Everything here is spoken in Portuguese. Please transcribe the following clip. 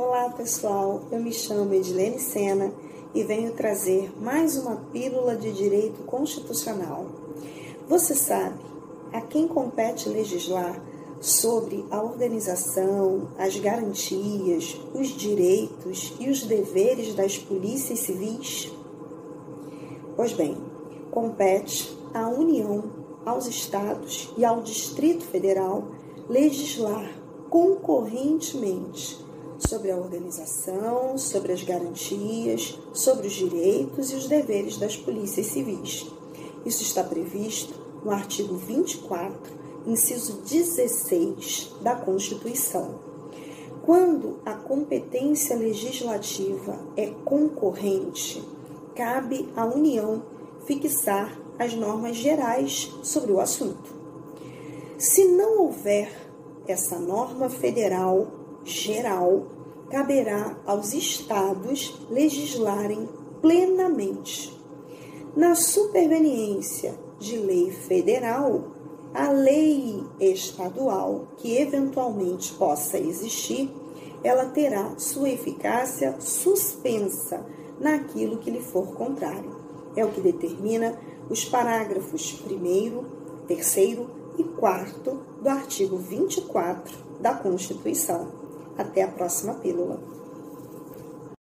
Olá pessoal, eu me chamo Edilene Sena e venho trazer mais uma pílula de direito constitucional. Você sabe a quem compete legislar sobre a organização, as garantias, os direitos e os deveres das polícias civis? Pois bem, compete à União, aos Estados e ao Distrito Federal legislar concorrentemente sobre a organização, sobre as garantias, sobre os direitos e os deveres das polícias civis. Isso está previsto no artigo 24, inciso 16 da Constituição. Quando a competência legislativa é concorrente, cabe à União fixar as normas gerais sobre o assunto. Se não houver essa norma federal geral, caberá aos estados legislarem plenamente. Na superveniência de lei federal, a lei estadual que eventualmente possa existir, ela terá sua eficácia suspensa naquilo que lhe for contrário. É o que determina os parágrafos 1, 3 e 4 do artigo 24 da Constituição. Até a próxima pílula.